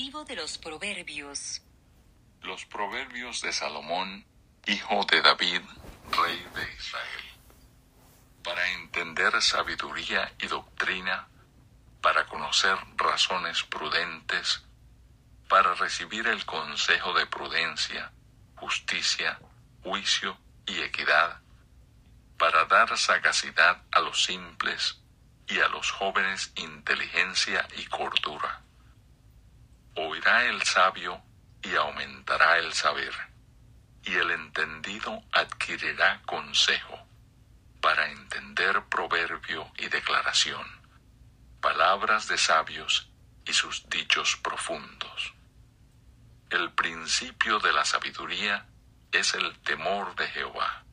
De los Proverbios. Los Proverbios de Salomón, hijo de David, rey de Israel. Para entender sabiduría y doctrina, para conocer razones prudentes, para recibir el consejo de prudencia, justicia, juicio y equidad, para dar sagacidad a los simples y a los jóvenes inteligencia y cordura. Oirá el sabio y aumentará el saber, y el entendido adquirirá consejo para entender proverbio y declaración, palabras de sabios y sus dichos profundos. El principio de la sabiduría es el temor de Jehová.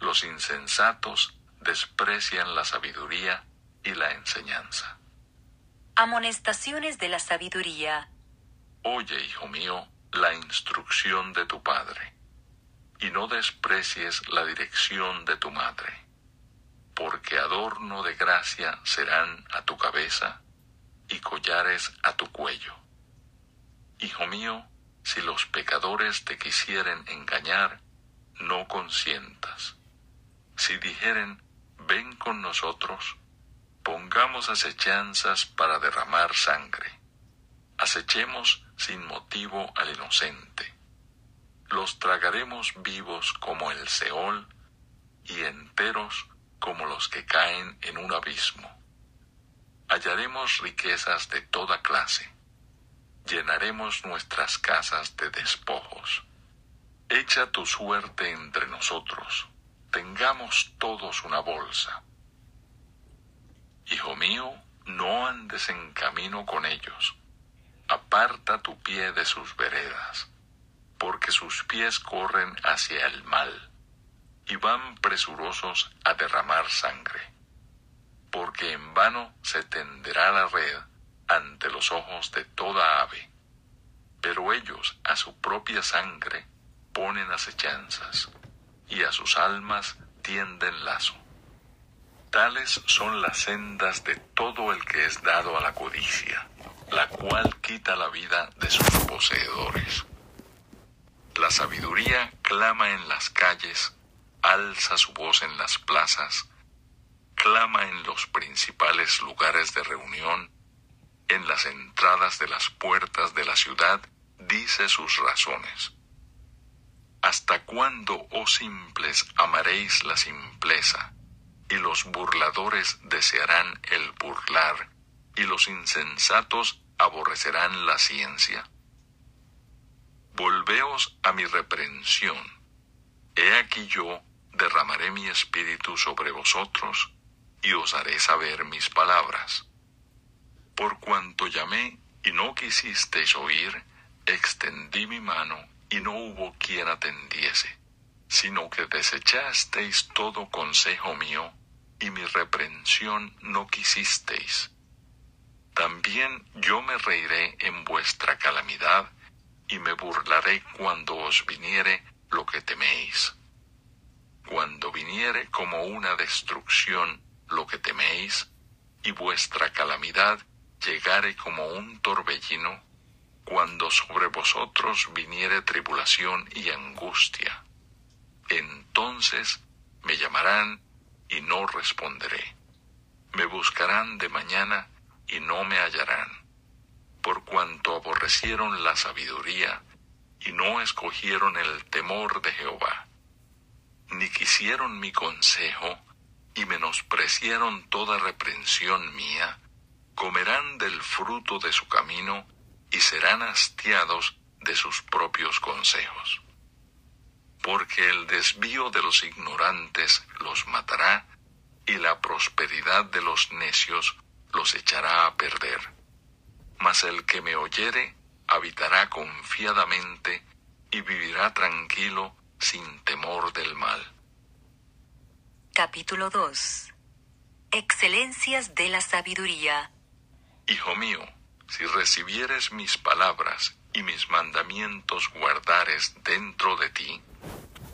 Los insensatos desprecian la sabiduría y la enseñanza. Amonestaciones de la sabiduría. Oye, hijo mío, la instrucción de tu padre, y no desprecies la dirección de tu madre, porque adorno de gracia serán a tu cabeza y collares a tu cuello. Hijo mío, si los pecadores te quisieren engañar, no consientas. Si dijeren, ven con nosotros, pongamos acechanzas para derramar sangre. Acechemos sin motivo al inocente. Los tragaremos vivos como el Seol y enteros como los que caen en un abismo. Hallaremos riquezas de toda clase. Llenaremos nuestras casas de despojos. Echa tu suerte entre nosotros. Tengamos todos una bolsa. Hijo mío, no andes en camino con ellos. Aparta tu pie de sus veredas, porque sus pies corren hacia el mal y van presurosos a derramar sangre. Porque en vano se tenderá la red ante los ojos de toda ave, pero ellos a su propia sangre ponen acechanzas, y a sus almas tienden lazo. Tales son las sendas de todo el que es dado a la codicia, la cual quita la vida de sus poseedores. La sabiduría clama en las calles, alza su voz en las plazas, clama en los principales lugares de reunión, en las entradas de las puertas de la ciudad, dice sus razones. ¿Hasta cuándo, oh simples, amaréis la simpleza? Y los burladores desearán el burlar, y los insensatos aborrecerán la ciencia. Volveos a mi reprensión. He aquí yo derramaré mi espíritu sobre vosotros, y os haré saber mis palabras. Por cuanto llamé y no quisisteis oír, extendí mi mano y no hubo quien atendiese sino que desechasteis todo consejo mío, y mi reprensión no quisisteis. También yo me reiré en vuestra calamidad, y me burlaré cuando os viniere lo que teméis. Cuando viniere como una destrucción lo que teméis, y vuestra calamidad llegare como un torbellino, cuando sobre vosotros viniere tribulación y angustia entonces me llamarán y no responderé. Me buscarán de mañana y no me hallarán, por cuanto aborrecieron la sabiduría y no escogieron el temor de Jehová, ni quisieron mi consejo y menospreciaron toda reprensión mía, comerán del fruto de su camino y serán hastiados de sus propios consejos porque el desvío de los ignorantes los matará, y la prosperidad de los necios los echará a perder. Mas el que me oyere habitará confiadamente y vivirá tranquilo sin temor del mal. Capítulo 2 Excelencias de la sabiduría. Hijo mío, si recibieres mis palabras y mis mandamientos guardares dentro de ti,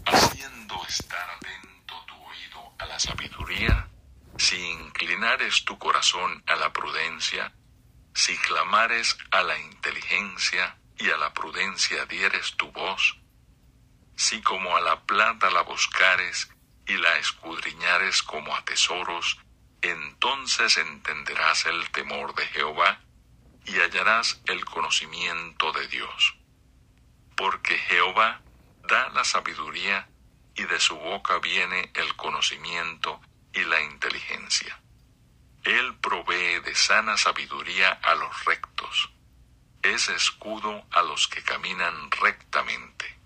haciendo estar atento tu oído a la sabiduría, si inclinares tu corazón a la prudencia, Si clamares a la inteligencia y a la prudencia dieres tu voz, si como a la plata la buscares y la escudriñares como a tesoros, entonces entenderás el temor de Jehová y hallarás el conocimiento de Dios. Porque Jehová da la sabiduría y de su boca viene el conocimiento y la inteligencia. Él provee de sana sabiduría a los rectos, es escudo a los que caminan rectamente.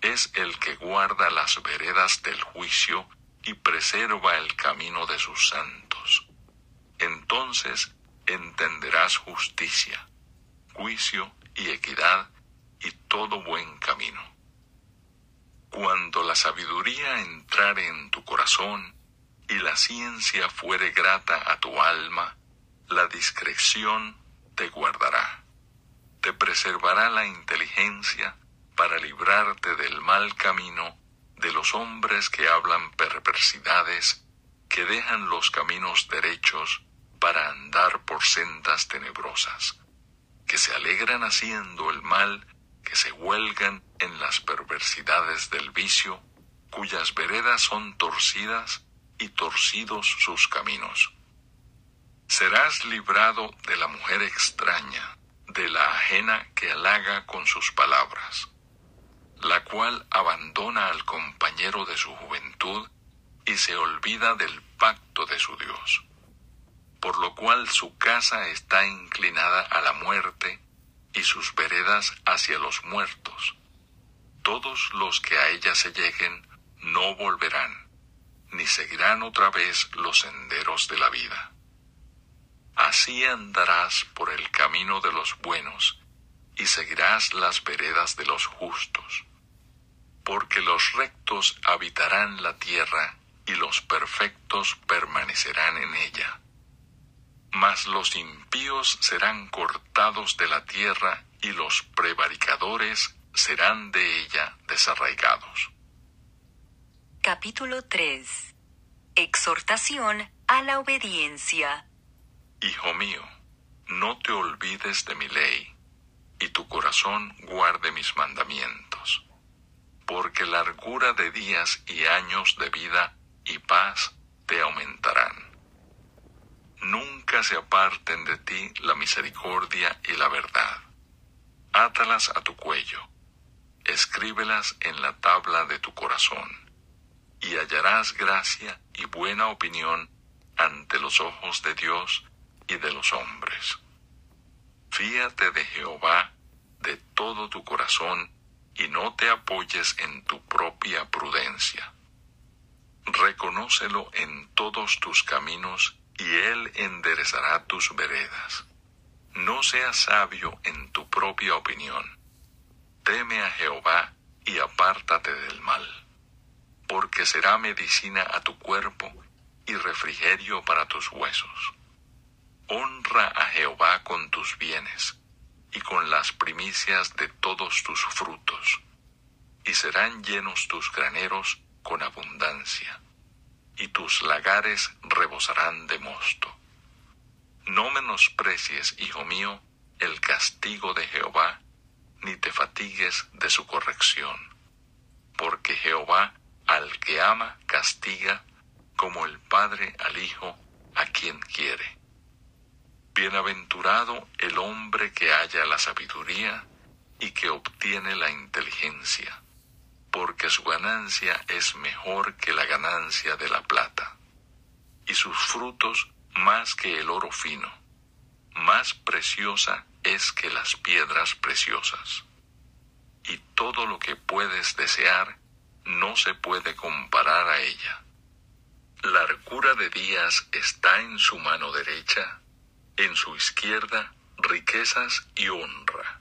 Es el que guarda las veredas del juicio y preserva el camino de sus santos. Entonces entenderás justicia, juicio y equidad y todo buen camino. Cuando la sabiduría entrare en tu corazón y la ciencia fuere grata a tu alma, la discreción te guardará. Te preservará la inteligencia para librarte del mal camino de los hombres que hablan perversidades, que dejan los caminos derechos para andar por sendas tenebrosas, que se alegran haciendo el mal, que se huelgan en las perversidades del vicio, cuyas veredas son torcidas y torcidos sus caminos. Serás librado de la mujer extraña, de la ajena que halaga con sus palabras la cual abandona al compañero de su juventud y se olvida del pacto de su Dios, por lo cual su casa está inclinada a la muerte y sus veredas hacia los muertos. Todos los que a ella se lleguen no volverán, ni seguirán otra vez los senderos de la vida. Así andarás por el camino de los buenos, y seguirás las veredas de los justos porque los rectos habitarán la tierra y los perfectos permanecerán en ella. Mas los impíos serán cortados de la tierra y los prevaricadores serán de ella desarraigados. Capítulo 3 Exhortación a la obediencia. Hijo mío, no te olvides de mi ley, y tu corazón guarde mis mandamientos porque largura de días y años de vida y paz te aumentarán. Se aparten de ti la misericordia y la verdad. Átalas a tu cuello, escríbelas en la tabla de tu corazón, y hallarás gracia y buena opinión ante los ojos de Dios y de los hombres. Fíate de Jehová de todo tu corazón y no te apoyes en tu propia prudencia. Reconócelo en todos tus caminos y Él enderezará tus veredas. No seas sabio en tu propia opinión. Teme a Jehová y apártate del mal, porque será medicina a tu cuerpo y refrigerio para tus huesos. Honra a Jehová con tus bienes y con las primicias de todos tus frutos, y serán llenos tus graneros con abundancia, y tus lagares rebosarán de mosto. No menosprecies, hijo mío, el castigo de Jehová, ni te fatigues de su corrección, porque Jehová al que ama castiga, como el Padre al Hijo a quien quiere. Bienaventurado el hombre que halla la sabiduría y que obtiene la inteligencia, porque su ganancia es mejor que la ganancia de la plata, y sus frutos más que el oro fino, más preciosa es que las piedras preciosas. Y todo lo que puedes desear no se puede comparar a ella. Largura de días está en su mano derecha, en su izquierda riquezas y honra.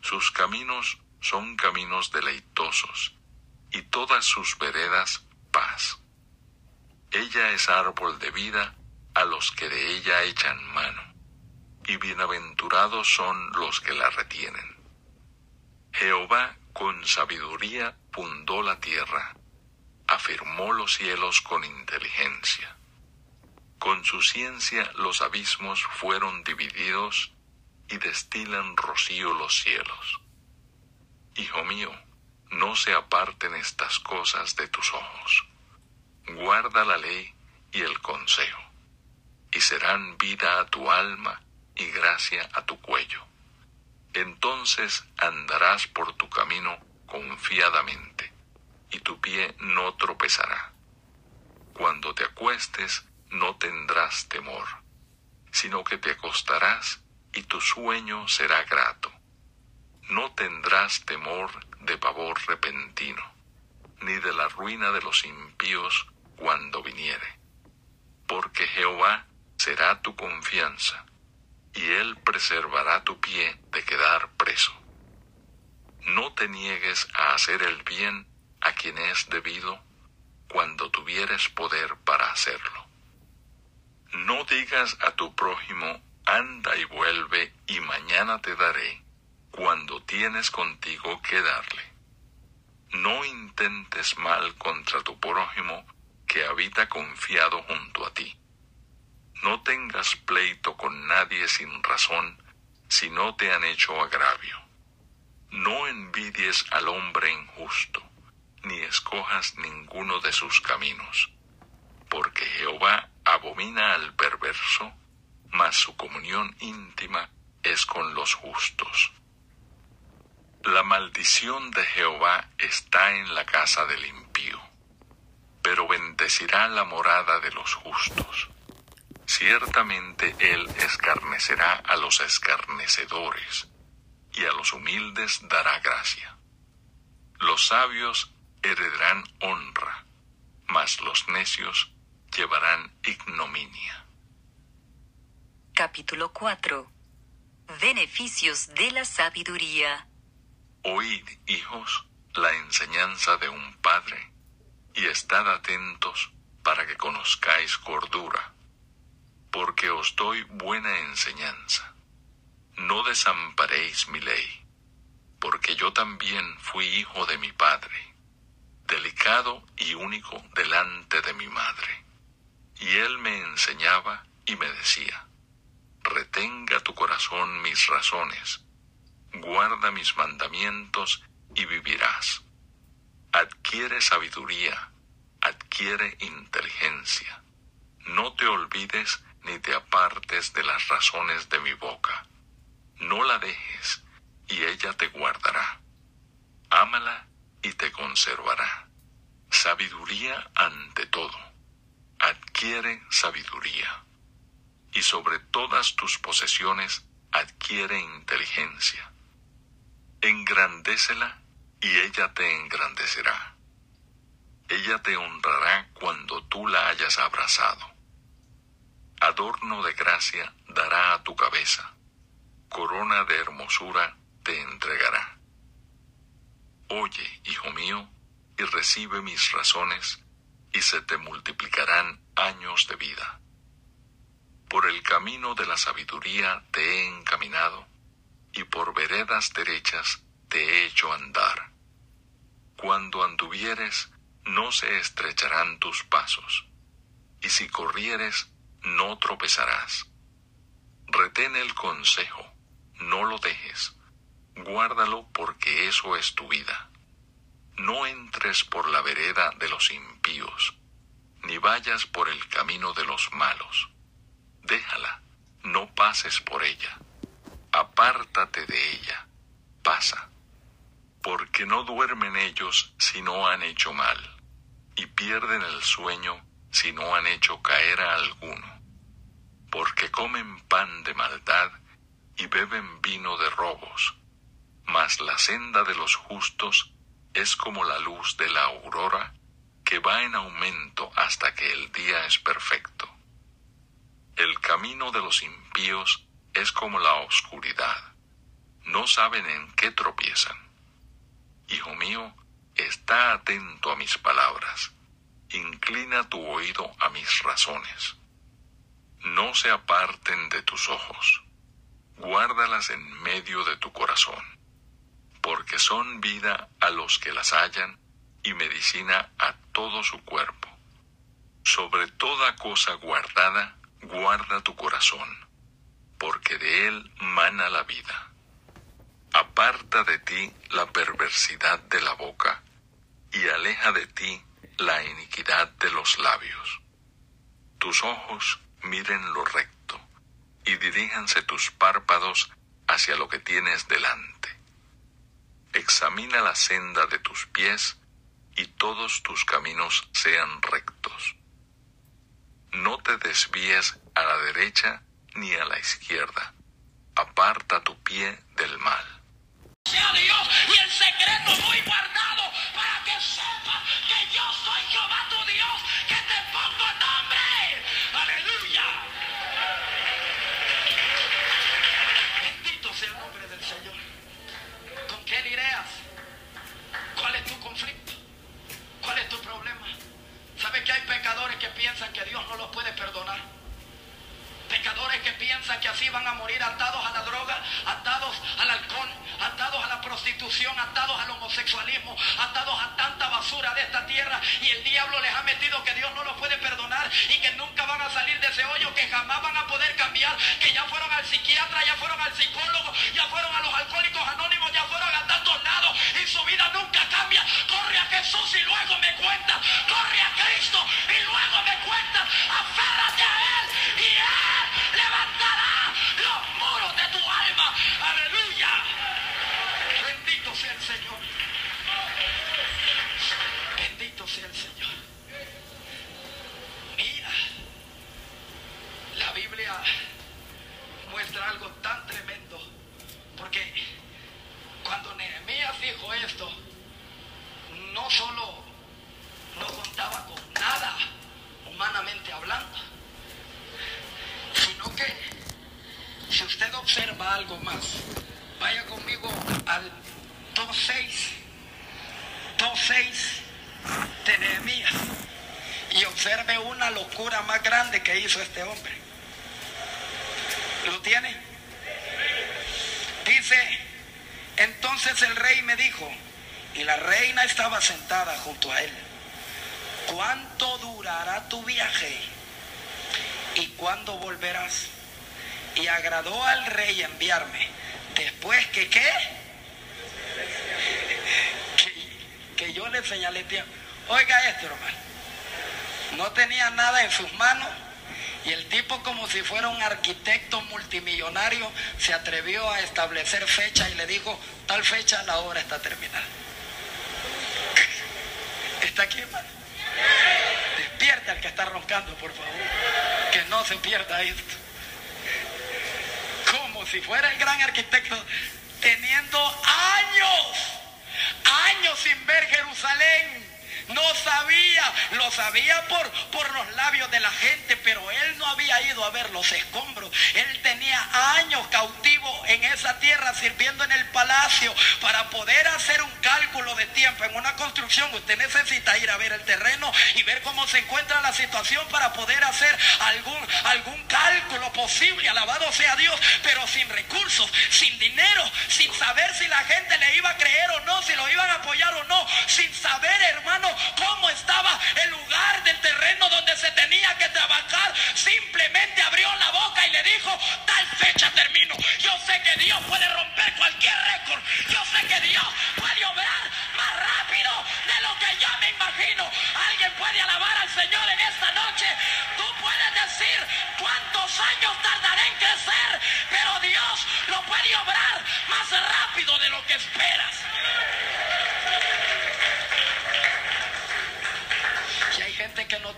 Sus caminos son caminos deleitosos, y todas sus veredas paz. Ella es árbol de vida a los que de ella echan mano, y bienaventurados son los que la retienen. Jehová con sabiduría fundó la tierra, afirmó los cielos con inteligencia Con su ciencia los abismos fueron divididos y destilan rocío los cielos. Hijo mío, no se aparten estas cosas de tus ojos. Guarda la ley y el consejo, y serán vida a tu alma y gracia a tu cuello. Entonces andarás por tu camino confiadamente, y tu pie no tropezará. Cuando te acuestes, no tendrás temor, sino que te acostarás y tu sueño será grato. No tendrás temor de pavor repentino, ni de la ruina de los impíos cuando viniere, porque Jehová será tu confianza, y él preservará tu pie de quedar preso. No te niegues a hacer el bien a quien es debido cuando tuvieres poder para hacerlo. No digas a tu prójimo, anda y vuelve y mañana te daré, cuando tienes contigo que darle. No intentes mal contra tu prójimo que habita confiado junto a ti. No tengas pleito con nadie sin razón si no te han hecho agravio. No envidies al hombre injusto, ni escojas ninguno de sus caminos, porque Jehová abomina al perverso, mas su comunión íntima es con los justos. La maldición de Jehová está en la casa del impío, pero bendecirá la morada de los justos. Ciertamente él escarnecerá a los escarnecedores, y a los humildes dará gracia. Los sabios heredarán honra, mas los necios llevarán ignominia. Capítulo 4 Beneficios de la sabiduría. Oíd, hijos, la enseñanza de un padre, y estad atentos para que conozcáis cordura, porque os doy buena enseñanza. No desamparéis mi ley, porque yo también fui hijo de mi padre, delicado y único delante de mi madre y él me enseñaba y me decía, retenga tu corazón mis razones, guarda mis mandamientos y vivirás. Adquiere sabiduría, adquiere inteligencia. No te olvides ni te apartes de las razones de mi boca. No la dejes, y ella te guardará. Ámala y te conservará. Sabiduría ante todo adquiere sabiduría, y sobre todas tus posesiones adquiere inteligencia. Engrandécela y ella te engrandecerá. Ella te honrará cuando tú la hayas abrazado. Adorno de gracia dará a tu cabeza, corona de hermosura te entregará. Oye, hijo mío, y recibe mis razones, y se te multiplicarán años de vida. Por el camino de la sabiduría te he encaminado, y por veredas derechas te he hecho andar. Cuando anduvieres, no se estrecharán tus pasos, y si corrieres, no tropezarás. Retén el consejo, no lo dejes, guárdalo porque eso es tu vida no entres por la vereda de los impíos, ni vayas por el camino de los malos. Déjala, no pases por ella. Apártate de ella, pasa. Porque no duermen ellos si no han hecho mal, y pierden el sueño si no han hecho caer a alguno. Porque comen pan de maldad y beben vino de robos, mas la senda de los justos es como la luz de la aurora que va en aumento hasta que el día es perfecto. El camino de los impíos es como la oscuridad. No saben en qué tropiezan. Hijo mío, está atento a mis palabras. Inclina tu oído a mis razones. No se aparten de tus ojos. Guárdalas en medio de tu corazón porque son vida a los que las hallan y medicina a todo su cuerpo. Sobre toda cosa guardada, guarda tu corazón, porque de él mana la vida. Aparta de ti la perversidad de la boca, y aleja de ti la iniquidad de los labios. Tus ojos miren lo recto, y diríjanse tus párpados hacia lo que tienes delante. Examina la senda de tus pies, y todos tus caminos sean rectos. No te desvíes a la derecha ni a la izquierda. Aparta tu pie del mal. Sea Dios y el secreto muy guardado para que sepa que yo soy Jehová tu Dios, que te pongo nombre. Aleluya. Bendito sea el nombre del Señor. ¿Con qué lidias? ¿Cuál es tu conflicto? ¿Cuál es tu problema? ¿Sabes que hay pecadores que piensan que Dios no los puede perdonar? Pecadores que piensan que así van a morir atados a la droga, atados al alcohol, atados a la prostitución, atados al homosexualismo, atados a tanta basura de esta tierra. Y el diablo les ha metido que Dios no los puede perdonar y que nunca van a salir de ese hoyo, que jamás van a poder cambiar, que ya fueron al psiquiatra, ya fueron al psicólogo, ya fueron a los alcohólicos anónimos, ya fueron a tantos lados y su vida nunca cambia. Corre a Jesús y luego me cuenta. Corre a Cristo y luego me cuenta. Aférrate a Él levantará los muros de tu alma. Aleluya. Bendito sea el Señor. Bendito sea el Señor. Mira, la Biblia muestra algo tan tremendo. Porque cuando Nehemías dijo esto, no solo no contaba con nada humanamente hablando, sino que si usted observa algo más, vaya conmigo al 2.6, 2.6 de Nehemías y observe una locura más grande que hizo este hombre. ¿Lo tiene? Dice, entonces el rey me dijo, y la reina estaba sentada junto a él, ¿cuánto durará tu viaje? ¿Y cuándo volverás? Y agradó al rey enviarme. Después que qué? Que, yo le señalé tiempo. Oiga esto, hermano. No tenía nada en sus manos. Y el tipo, como si fuera un arquitecto multimillonario, se atrevió a establecer fecha y le dijo, tal fecha la obra está terminada. ¿Está aquí, hermano? Despierta el que está roncando, por favor. Que no se pierda esto. Como si fuera el gran arquitecto, teniendo años, años sin ver Jerusalén. No sabía, lo sabía por, por los labios de la gente, pero él no había ido a ver los escombros. Él tenía años cautivo en esa tierra sirviendo en el palacio para poder hacer un cálculo de tiempo. En una construcción usted necesita ir a ver el terreno y ver cómo se encuentra la situación para poder hacer algún, algún cálculo posible. Alabado sea Dios, pero sin recursos, sin dinero, sin saber si la gente le iba a creer o no, si lo iban a apoyar o no, sin saber, hermano, cómo estaba el lugar del terreno donde se tenía que trabajar. Simplemente abrió la boca y le dijo, tal fecha termino. Yo sé que Dios puede romper cualquier récord. Yo sé que Dios puede obrar más rápido de lo que yo me imagino. Alguien puede alabar al Señor en esta noche. Tú puedes decir cuántos años tardaré en crecer, pero Dios lo puede obrar más rápido de lo que esperas.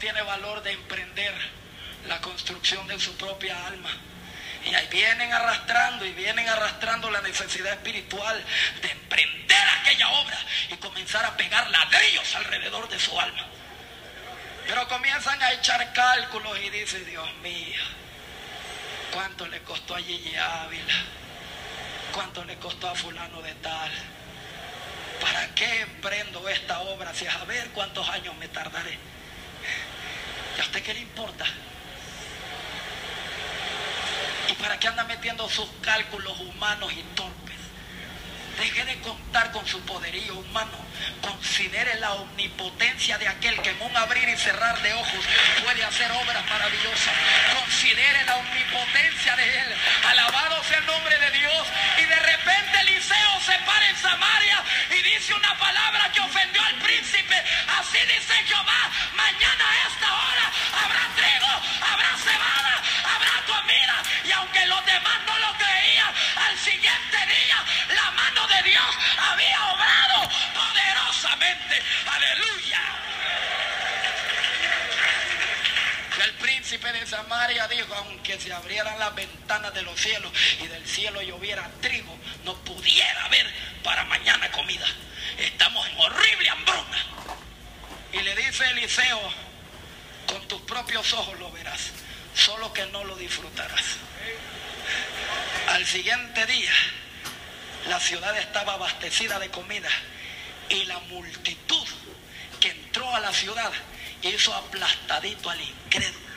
Tiene valor de emprender la construcción de su propia alma. Y ahí vienen arrastrando y vienen arrastrando la necesidad espiritual de emprender aquella obra y comenzar a pegar ladrillos alrededor de su alma. Pero comienzan a echar cálculos y dice, Dios mío, ¿cuánto le costó a Gigi Ávila? ¿Cuánto le costó a fulano de tal? ¿Para qué emprendo esta obra si a ver cuántos años me tardaré? ¿Y a usted qué le importa? ¿Y para qué anda metiendo sus cálculos humanos y torpes? Deje de contar con su poderío humano. Considere la omnipotencia de aquel que en un abrir y cerrar de ojos puede hacer obras maravillosas. Considere la omnipotencia de él. Alabado sea el nombre de Dios. Y de repente Eliseo se para en Samaria y dice una palabra que ofendió al príncipe. Así dice Jehová, mañana a esta hora demás no lo creían, al siguiente día la mano de Dios había obrado poderosamente. Aleluya. El príncipe de Samaria dijo, aunque se abrieran las ventanas de los cielos y del cielo lloviera trigo, no pudiera haber para mañana comida. Estamos en horrible hambruna. Y le dice Eliseo, con tus propios ojos lo verás, solo que no lo disfrutarás. Al siguiente día, la ciudad estaba abastecida de comida y la multitud que entró a la ciudad hizo aplastadito al incrédulo.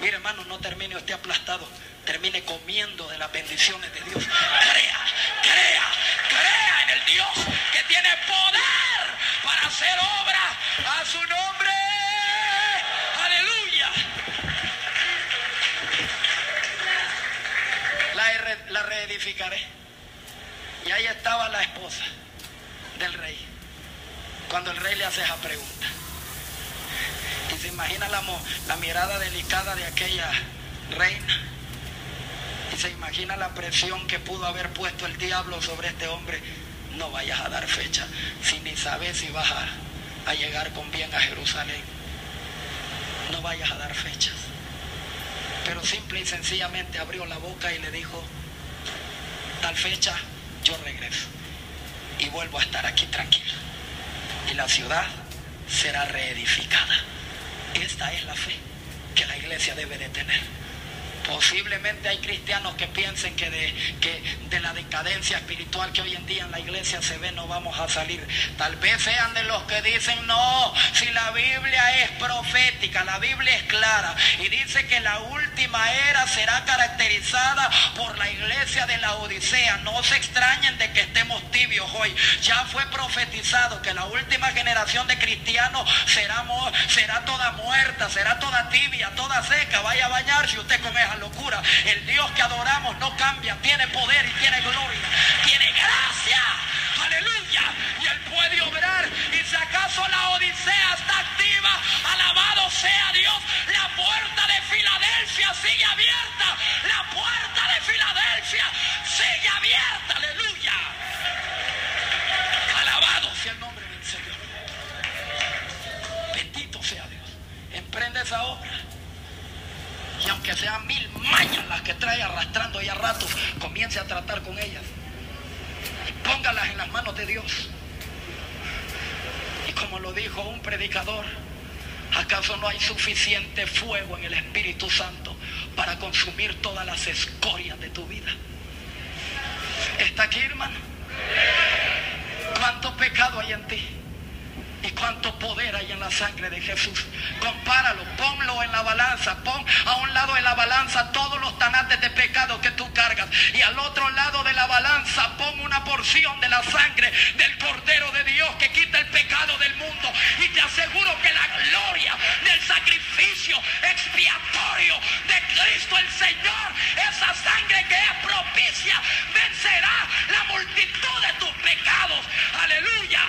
Mire hermano, no termine usted aplastado, termine comiendo de las bendiciones de Dios. Crea, crea, crea en el Dios que tiene poder para hacer obra a su nombre. La, re- la reedificaré. Y ahí estaba la esposa del rey. Cuando el rey le hace esa pregunta. Y se imagina la, mirada delicada de aquella reina. Y se imagina la presión que pudo haber puesto el diablo sobre este hombre. No vayas a dar fecha si ni sabes si vas a llegar con bien a Jerusalén. No vayas a dar fechas. Pero simple y sencillamente abrió la boca y le dijo, tal fecha yo regreso y vuelvo a estar aquí tranquilo. Y la ciudad será reedificada. Esta es la fe que la iglesia debe de tener. Posiblemente hay cristianos que piensen que de, que de la decadencia espiritual que hoy en día en la iglesia se ve no vamos a salir. Tal vez sean de los que dicen, no, si la Biblia es profética, la Biblia es clara y dice que la última era será caracterizada por la iglesia de la Odisea. No se extrañen de que estemos tibios hoy. Ya fue profetizado que la última generación de cristianos será, será toda muerta, será toda tibia, toda seca. Vaya a bañarse usted con esa locura. El Dios que adoramos no cambia, tiene poder y tiene gloria, tiene gracia. Aleluya. Y Él puede obrar. Y si acaso la Odisea está activa, alabado sea Dios. La puerta de Filadelfia sigue abierta. La puerta de Filadelfia sigue abierta. Aleluya. Alabado sea el nombre del Señor. Bendito sea Dios. Emprende esa obra. Y aunque sean mil mañas las que trae arrastrando ya ratos, comience a tratar con ellas. Y póngalas en las manos de Dios. Y como lo dijo un predicador, ¿acaso no hay suficiente fuego en el Espíritu Santo para consumir todas las escorias de tu vida? ¿Está aquí, hermano? ¿Cuánto pecado hay en ti? ¿Y cuánto poder hay en la sangre de Jesús? Compáralo, ponlo en la balanza, pon a un lado de la balanza todos los tanates de pecado que tú cargas y al otro lado de la balanza pon una porción de la sangre del Cordero de Dios que quita el pecado del mundo y te aseguro que la gloria del sacrificio expiatorio de Cristo el Señor, esa sangre que es propicia, vencerá la multitud de tus pecados. Aleluya.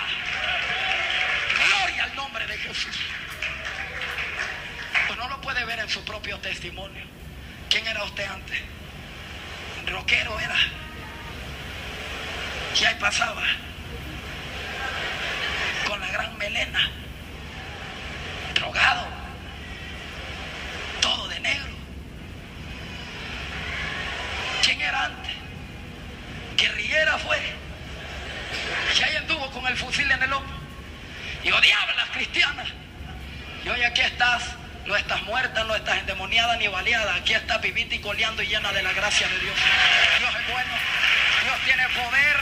Nombre de Jesús. Pues no lo puede ver en su propio testimonio. ¿Quién era usted antes? Roquero era. Y ahí pasaba. Con la gran melena. Drogado. Todo de negro. ¿Quién era antes? Guerrillera fue. Y ahí anduvo con el fusil en el hombro y odiaba a cristianas. Y hoy aquí estás, no estás muerta, no estás endemoniada ni baleada, aquí estás vivita y coleando y llena de la gracia de Dios. Dios es bueno, Dios tiene poder.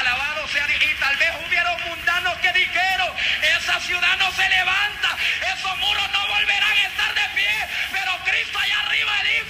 Alabado sea Dios. Y tal vez hubieron mundanos que dijeron, esa ciudad no se levanta, esos muros no volverán a estar de pie, pero Cristo allá arriba dijo.